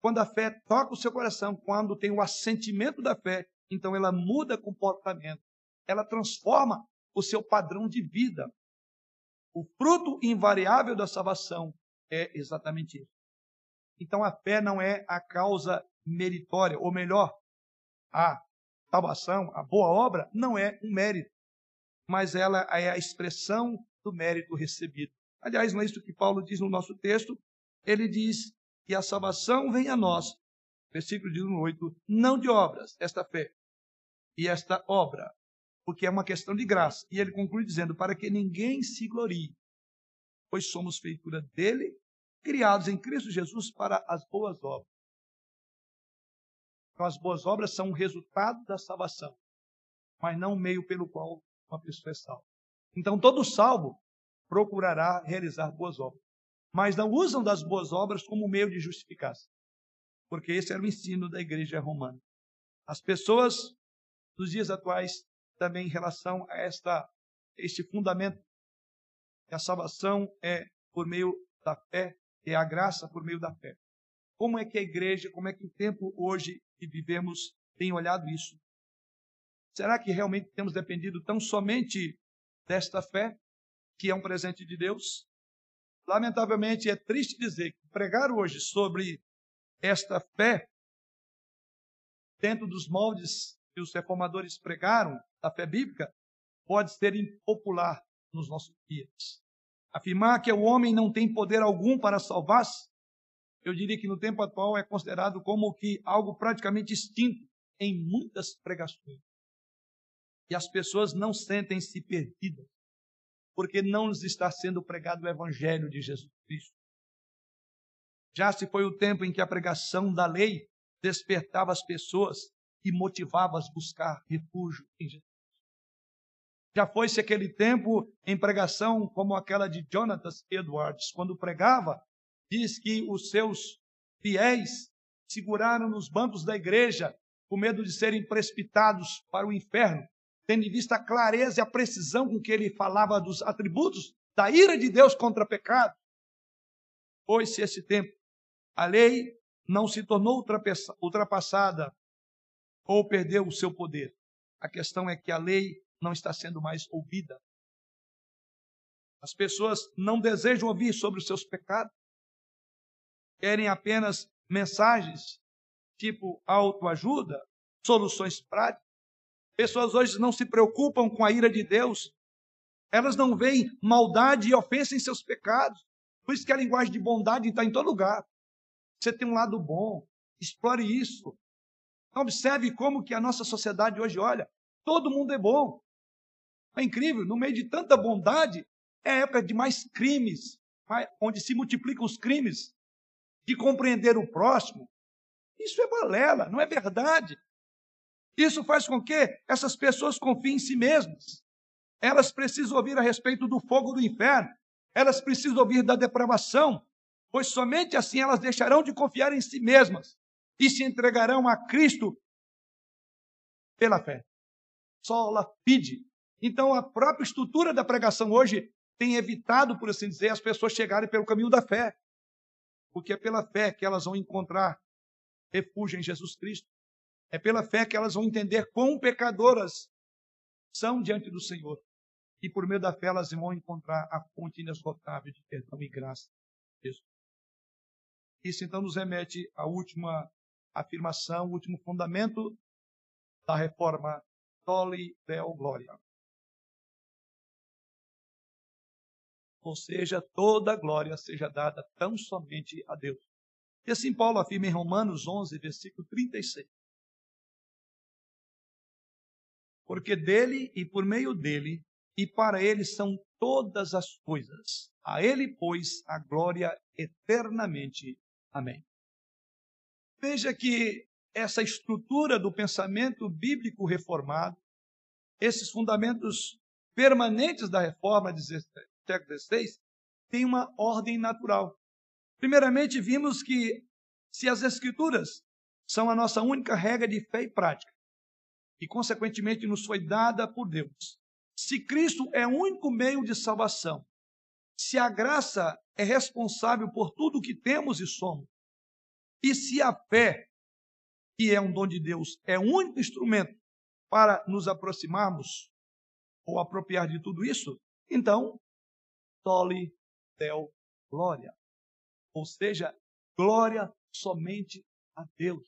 Quando a fé toca o seu coração, quando tem o assentimento da fé, então ela muda comportamento, ela transforma o seu padrão de vida. O fruto invariável da salvação é exatamente isso. Então a fé não é a causa meritória, ou melhor, a salvação, a boa obra, não é um mérito, mas ela é a expressão do mérito recebido. Aliás, não é isso que Paulo diz no nosso texto. Ele diz que a salvação vem a nós, versículo 18, não de obras, esta fé e esta obra, porque é uma questão de graça. E ele conclui dizendo: para que ninguém se glorie, pois somos feitura dele, criados em Cristo Jesus para as boas obras. Então, as boas obras são o resultado da salvação, mas não o meio pelo qual uma pessoa é salva. Então, todo salvo procurará realizar boas obras mas não usam das boas obras como meio de justificação. Porque esse era o ensino da igreja romana. As pessoas dos dias atuais também em relação a esta este fundamento que a salvação é por meio da fé, é a graça por meio da fé. Como é que a igreja, como é que o tempo hoje que vivemos tem olhado isso? Será que realmente temos dependido tão somente desta fé, que é um presente de Deus? Lamentavelmente, é triste dizer que pregar hoje sobre esta fé, dentro dos moldes que os reformadores pregaram, da fé bíblica, pode ser impopular nos nossos dias. Afirmar que o homem não tem poder algum para salvar-se, eu diria que no tempo atual é considerado como que algo praticamente extinto em muitas pregações. E as pessoas não sentem-se perdidas porque não nos está sendo pregado o evangelho de Jesus Cristo. Já se foi o tempo em que a pregação da lei despertava as pessoas e motivava as a buscar refúgio em Jesus. Já foi-se aquele tempo em pregação como aquela de Jonathan Edwards, quando pregava, diz que os seus fiéis seguraram nos bancos da igreja com medo de serem precipitados para o inferno, tendo em vista a clareza e a precisão com que ele falava dos atributos da ira de Deus contra pecado. Foi-se esse tempo. A lei não se tornou ultrapassada ou perdeu o seu poder. A questão é que a lei não está sendo mais ouvida. As pessoas não desejam ouvir sobre os seus pecados. Querem apenas mensagens tipo autoajuda, soluções práticas. Pessoas hoje não se preocupam com a ira de Deus. Elas não veem maldade e ofensa em seus pecados. Por isso que a linguagem de bondade está em todo lugar. Você tem um lado bom, explore isso. Observe como que a nossa sociedade hoje olha. Todo mundo é bom. É incrível, no meio de tanta bondade, é época de mais crimes, onde se multiplicam os crimes, de compreender o próximo. Isso é balela, não é verdade. Isso faz com que essas pessoas confiem em si mesmas. Elas precisam ouvir a respeito do fogo do inferno. Elas precisam ouvir da depravação, pois somente assim elas deixarão de confiar em si mesmas e se entregarão a Cristo pela fé. Sola fide. Então, a própria estrutura da pregação hoje tem evitado, por assim dizer, as pessoas chegarem pelo caminho da fé. Porque é pela fé que elas vão encontrar refúgio em Jesus Cristo. É pela fé que elas vão entender quão pecadoras são diante do Senhor. E por meio da fé elas vão encontrar a fonte inesgotável de perdão e graça. Isso então nos remete à última afirmação, o último fundamento da reforma Tole Deo Glória. Ou seja, toda a glória seja dada tão somente a Deus. E assim Paulo afirma em Romanos 11, versículo 36. Porque dele e por meio dele e para ele são todas as coisas. A ele, pois, a glória eternamente. Amém. Veja que essa estrutura do pensamento bíblico reformado, esses fundamentos permanentes da reforma século XVI, tem uma ordem natural. Primeiramente, vimos que se as Escrituras são a nossa única regra de fé e prática, e consequentemente nos foi dada por Deus, se Cristo é o único meio de salvação, se a graça é responsável por tudo o que temos e somos, e se a fé, que é um dom de Deus, é o único instrumento para nos aproximarmos ou apropriar de tudo isso, então, tole del glória. Ou seja, glória somente a Deus.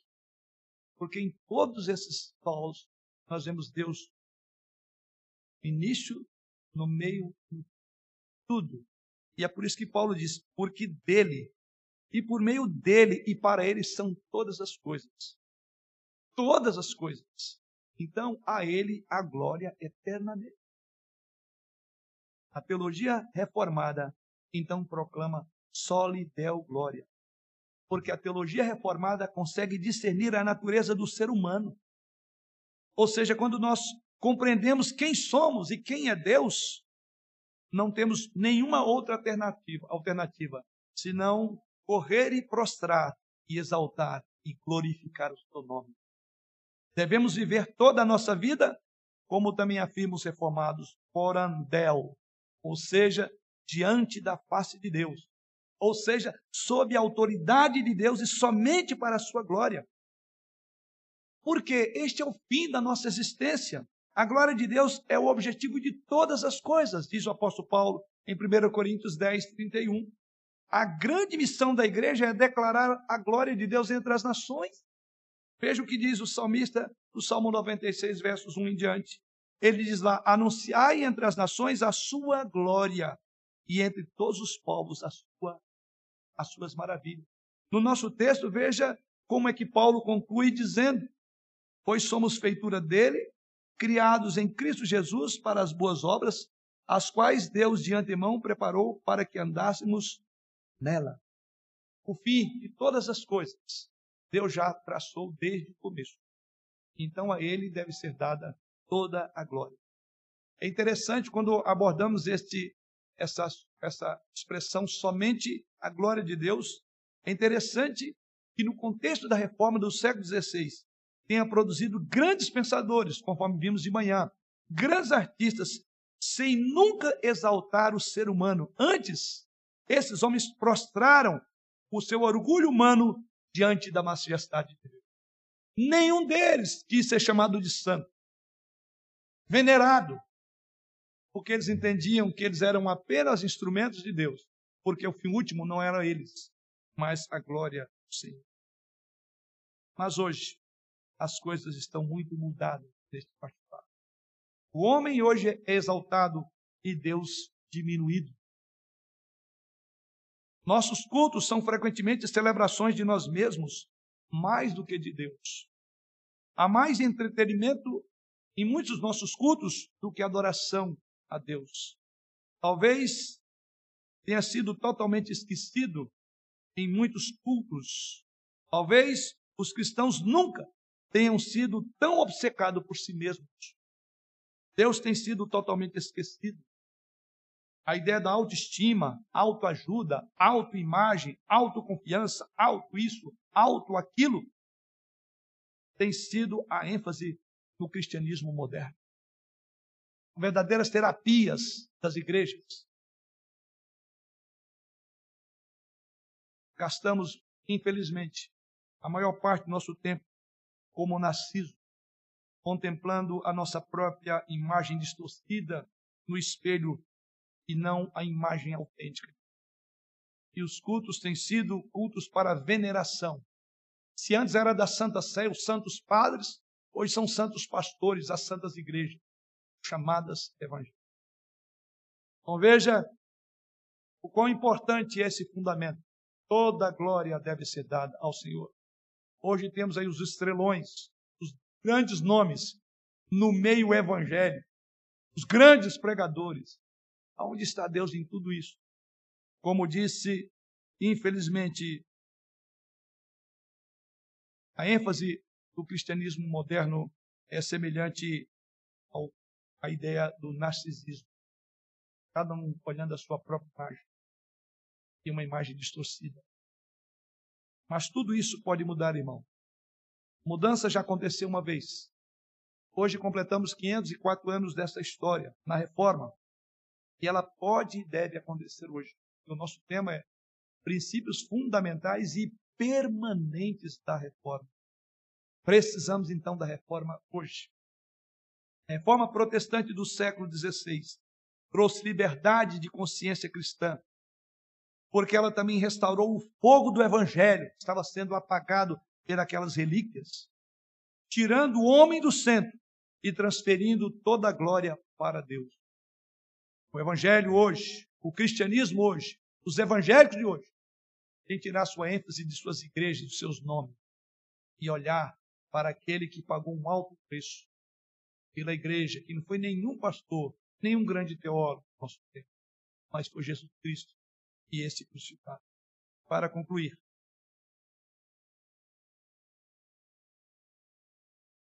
Porque em todos esses solos nós vemos Deus no início, no meio, em tudo. E é por isso que Paulo diz: porque dele e por meio dele e para ele são todas as coisas. Todas as coisas. Então, a ele a glória eternamente. A teologia reformada então proclama soli deo glória. Porque a teologia reformada consegue discernir a natureza do ser humano. Ou seja, quando nós compreendemos quem somos e quem é Deus, não temos nenhuma outra alternativa, alternativa senão correr e prostrar e exaltar e glorificar o seu nome. Devemos viver toda a nossa vida, como também afirmam os reformados, porandel, ou seja, diante da face de Deus, ou seja, sob a autoridade de Deus e somente para a sua glória. Porque este é o fim da nossa existência. A glória de Deus é o objetivo de todas as coisas, diz o apóstolo Paulo em 1 Coríntios 10, 31. A grande missão da igreja é declarar a glória de Deus entre as nações. Veja o que diz o salmista no Salmo 96, versos 1 em diante. Ele diz lá: Anunciai entre as nações a sua glória, e entre todos os povos a sua, as suas maravilhas. No nosso texto, veja como é que Paulo conclui dizendo: Pois somos feitura dele, criados em Cristo Jesus para as boas obras, as quais Deus de antemão preparou para que andássemos nela. O fim de todas as coisas Deus já traçou desde o começo. Então a ele deve ser dada toda a glória. É interessante quando abordamos este, essa, essa expressão somente a glória de Deus. É interessante que no contexto da reforma do século XVI tenha produzido grandes pensadores, conforme vimos de manhã, grandes artistas, sem nunca exaltar o ser humano. Antes, esses homens prostraram o seu orgulho humano diante da majestade de Deus. Nenhum deles quis ser chamado de santo, venerado, porque eles entendiam que eles eram apenas instrumentos de Deus, porque o fim último não era eles, mas a glória do Senhor. Mas hoje, as coisas estão muito mudadas neste particular. O homem hoje é exaltado e Deus diminuído. Nossos cultos são frequentemente celebrações de nós mesmos, mais do que de Deus. Há mais entretenimento em muitos dos nossos cultos do que adoração a Deus. Talvez tenha sido totalmente esquecido em muitos cultos. Talvez os cristãos nunca tenham sido tão obcecados por si mesmos. Deus tem sido totalmente esquecido. A ideia da autoestima, autoajuda, autoimagem, autoconfiança, auto isso, auto aquilo, tem sido a ênfase no cristianismo moderno verdadeiras terapias das igrejas. Gastamos, infelizmente, a maior parte do nosso tempo como narciso, contemplando a nossa própria imagem distorcida no espelho e não a imagem autêntica. E os cultos têm sido cultos para veneração. Se antes era da Santa Sé, os santos padres, hoje são santos pastores, as santas igrejas chamadas evangélicas. Então veja o quão importante é esse fundamento. Toda glória deve ser dada ao Senhor. Hoje temos aí os estrelões, os grandes nomes no meio evangélico, os grandes pregadores. Aonde está Deus em tudo isso? Como disse, infelizmente, a ênfase do cristianismo moderno é semelhante ao a ideia do narcisismo. Cada um olhando a sua própria imagem. E uma imagem distorcida. Mas tudo isso pode mudar, irmão. Mudança já aconteceu uma vez. Hoje completamos 504 anos dessa história, na reforma. E ela pode e deve acontecer hoje. O nosso tema é princípios fundamentais e permanentes da reforma. Precisamos então da reforma hoje. A reforma protestante do século XVI trouxe liberdade de consciência cristã, porque ela também restaurou o fogo do evangelho, que estava sendo apagado pelas relíquias, tirando o homem do centro e transferindo toda a glória para Deus. O evangelho hoje, o cristianismo hoje, os evangélicos de hoje, tem que tirar sua ênfase de suas igrejas, dos seus nomes, e olhar para aquele que pagou um alto preço pela igreja, que não foi nenhum pastor, nenhum grande teólogo do nosso tempo, mas foi Jesus Cristo e esse crucificado. Para concluir,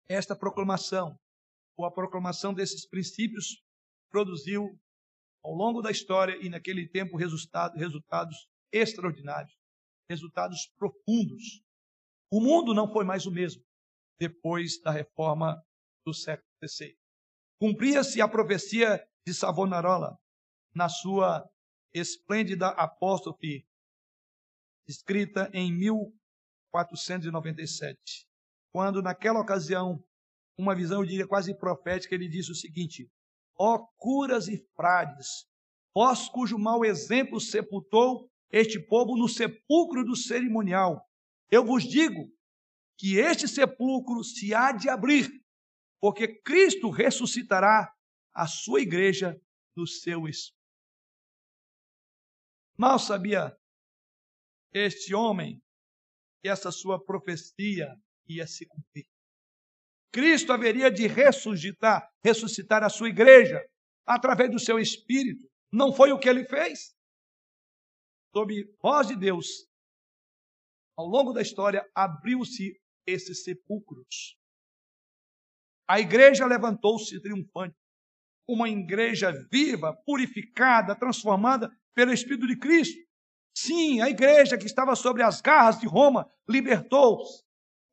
esta proclamação, ou a proclamação desses princípios, produziu ao longo da história e naquele tempo resultado, resultados extraordinários, resultados profundos. O mundo não foi mais o mesmo depois da reforma do século XVI. Cumpria-se a profecia de Savonarola na sua esplêndida apóstrofe, escrita em 1497, quando naquela ocasião, uma visão, eu diria quase profética, ele disse o seguinte: Ó curas e frades, vós cujo mau exemplo sepultou este povo no sepulcro do cerimonial, eu vos digo que este sepulcro se há de abrir porque Cristo ressuscitará a sua igreja do seu espírito. Mal sabia este homem que essa sua profecia ia se cumprir. Cristo haveria de ressuscitar, ressuscitar a sua igreja através do seu espírito. Não foi o que ele fez? Sob voz de Deus, ao longo da história, abriu-se esses sepulcros. A igreja levantou-se triunfante. Uma igreja viva, purificada, transformada pelo Espírito de Cristo. Sim, a igreja que estava sobre as garras de Roma libertou-se.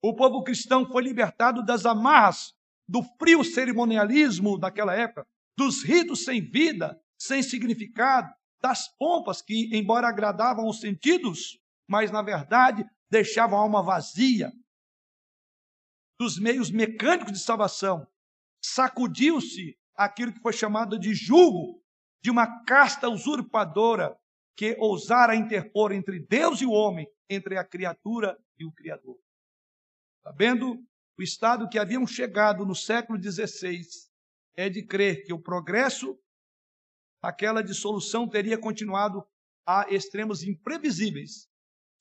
O povo cristão foi libertado das amarras do frio cerimonialismo daquela época, dos ritos sem vida, sem significado, das pompas que, embora agradavam os sentidos, mas na verdade deixavam a alma vazia, dos meios mecânicos de salvação. Sacudiu-se aquilo que foi chamado de jugo de uma casta usurpadora que ousara interpor entre Deus e o homem, entre a criatura e o Criador. Sabendo o estado que haviam chegado no século XVI, é de crer que o progresso, aquela dissolução teria continuado a extremos imprevisíveis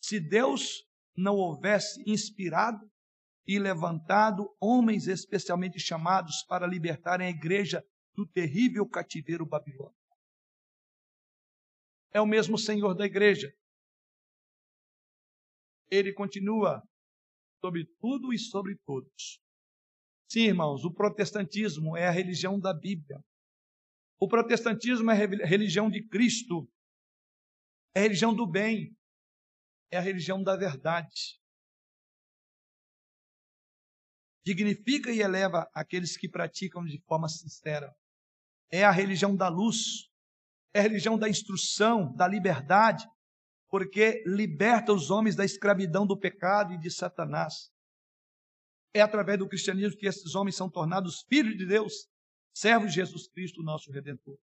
se Deus não houvesse inspirado e levantado homens especialmente chamados para libertarem a igreja do terrível cativeiro babilônico. É o mesmo Senhor da igreja. Ele continua sobre tudo e sobre todos. Sim, irmãos, o protestantismo é a religião da Bíblia. O protestantismo é a religião de Cristo. É a religião do bem. É a religião da verdade. Dignifica e eleva aqueles que praticam de forma sincera. É a religião da luz. É a religião da instrução, da liberdade, porque liberta os homens da escravidão do pecado e de Satanás. É através do cristianismo que esses homens são tornados filhos de Deus, servos de Jesus Cristo, nosso Redentor.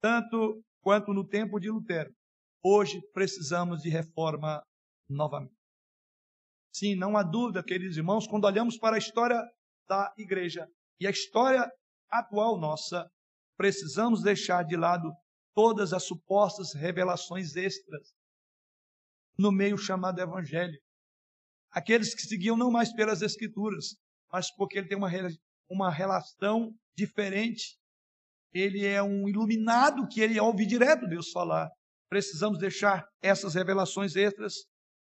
Tanto quanto no tempo de Lutero, hoje precisamos de reforma novamente. Sim, não há dúvida, queridos irmãos, quando olhamos para a história da igreja e a história atual nossa, precisamos deixar de lado todas as supostas revelações extras no meio chamado Evangelho. Aqueles que seguiam não mais pelas Escrituras, mas porque ele tem uma, uma relação diferente. Ele é um iluminado que ele ouve direto Deus falar. Precisamos deixar essas revelações extras,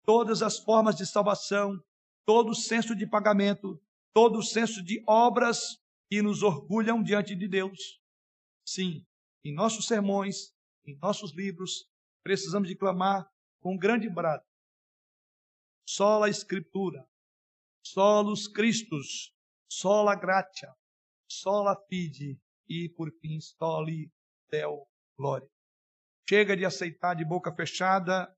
todas as formas de salvação, todo o senso de pagamento, todo o senso de obras que nos orgulham diante de Deus. Sim, em nossos sermões, em nossos livros, precisamos de clamar com grande brado. Sola Escritura, solos Christus, sola gratia, sola fide e, por fim, soli Deo glória. Chega de aceitar de boca fechada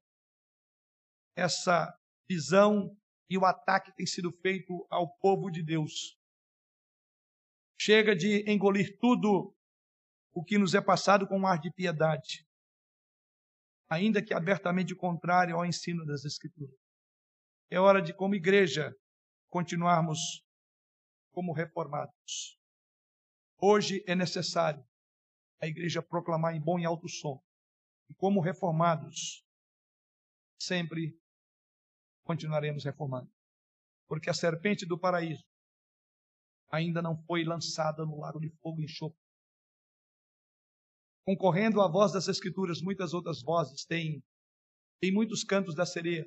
essa visão e o ataque que tem sido feito ao povo de Deus. Chega de engolir tudo o que nos é passado com um ar de piedade, ainda que abertamente contrário ao ensino das Escrituras. É hora de, como igreja, continuarmos como reformados. Hoje é necessário a igreja proclamar em bom e alto som. E como reformados, sempre continuaremos reformando. Porque a serpente do paraíso ainda não foi lançada no lago de fogo e enxofre concorrendo à voz das Escrituras, muitas outras vozes têm, tem muitos cantos da sereia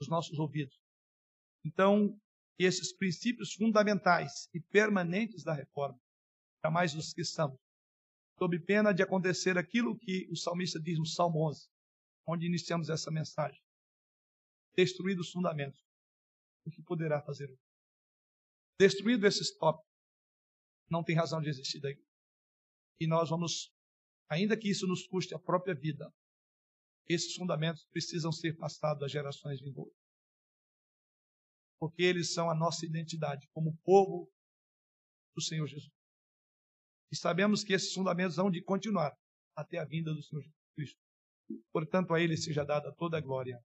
nos nossos ouvidos. Então, esses princípios fundamentais e permanentes da reforma, jamais os esqueçamos, sob pena de acontecer aquilo que o salmista diz no Salmo 11, onde iniciamos essa mensagem. Destruídos os fundamentos, o que poderá fazer? Destruído esses tópicos, não tem razão de existir daí. E nós vamos ainda que isso nos custe a própria vida, esses fundamentos precisam ser passados às gerações vindouras. Porque eles são a nossa identidade como povo do Senhor Jesus. E sabemos que esses fundamentos vão de continuar até a vinda do Senhor Jesus Cristo. Portanto, a Ele seja dada toda a glória.